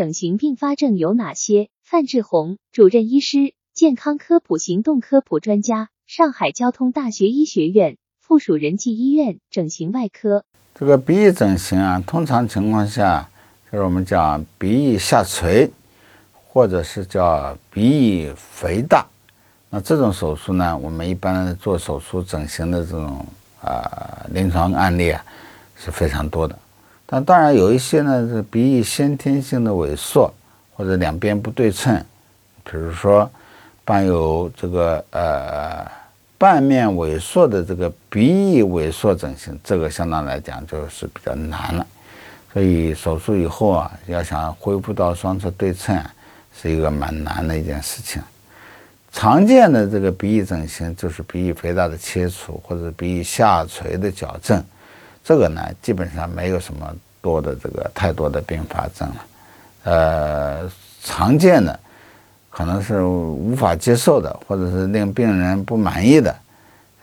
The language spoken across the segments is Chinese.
整形并发症有哪些？范志红，主任医师，健康科普行动科普专家，上海交通大学医学院附属仁济医院整形外科。这个鼻翼整形啊，通常情况下就是我们讲鼻翼下垂，或者是叫鼻翼肥大。那这种手术呢，我们一般做手术整形的这种啊临床案例啊是非常多的。但当然有一些呢是鼻翼先天性的萎缩，或者两边不对称，比如说伴有这个呃半面萎缩的这个鼻翼萎缩整形，这个相当来讲就是比较难了。所以手术以后啊，要想恢复到双侧对称，是一个蛮难的一件事情。常见的这个鼻翼整形就是鼻翼肥大的切除或者鼻翼下垂的矫正，这个呢基本上没有什么多的这个太多的并发症了。呃，常见的可能是无法接受的，或者是令病人不满意的，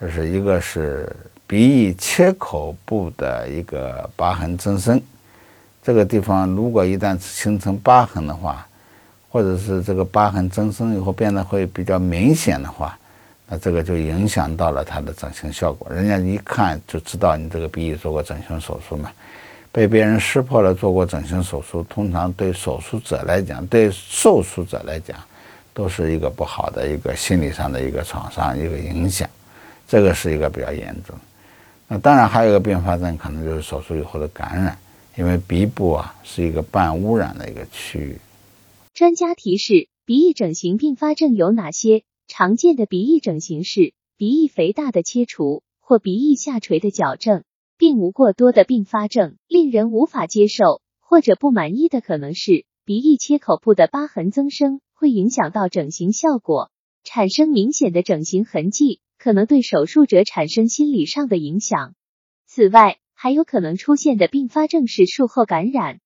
就是一个是鼻翼切口部的一个疤痕增生，这个地方如果一旦形成疤痕的话。或者是这个疤痕增生以后变得会比较明显的话，那这个就影响到了它的整形效果。人家一看就知道你这个鼻翼做过整形手术嘛，被别人识破了做过整形手术，通常对手术者来讲，对受术者来讲，都是一个不好的一个心理上的一个创伤，一个影响。这个是一个比较严重。那当然还有一个并发症，可能就是手术以后的感染，因为鼻部啊是一个半污染的一个区域。专家提示：鼻翼整形并发症有哪些？常见的鼻翼整形是鼻翼肥大的切除或鼻翼下垂的矫正，并无过多的并发症。令人无法接受或者不满意的可能是鼻翼切口部的疤痕增生，会影响到整形效果，产生明显的整形痕迹，可能对手术者产生心理上的影响。此外，还有可能出现的并发症是术后感染。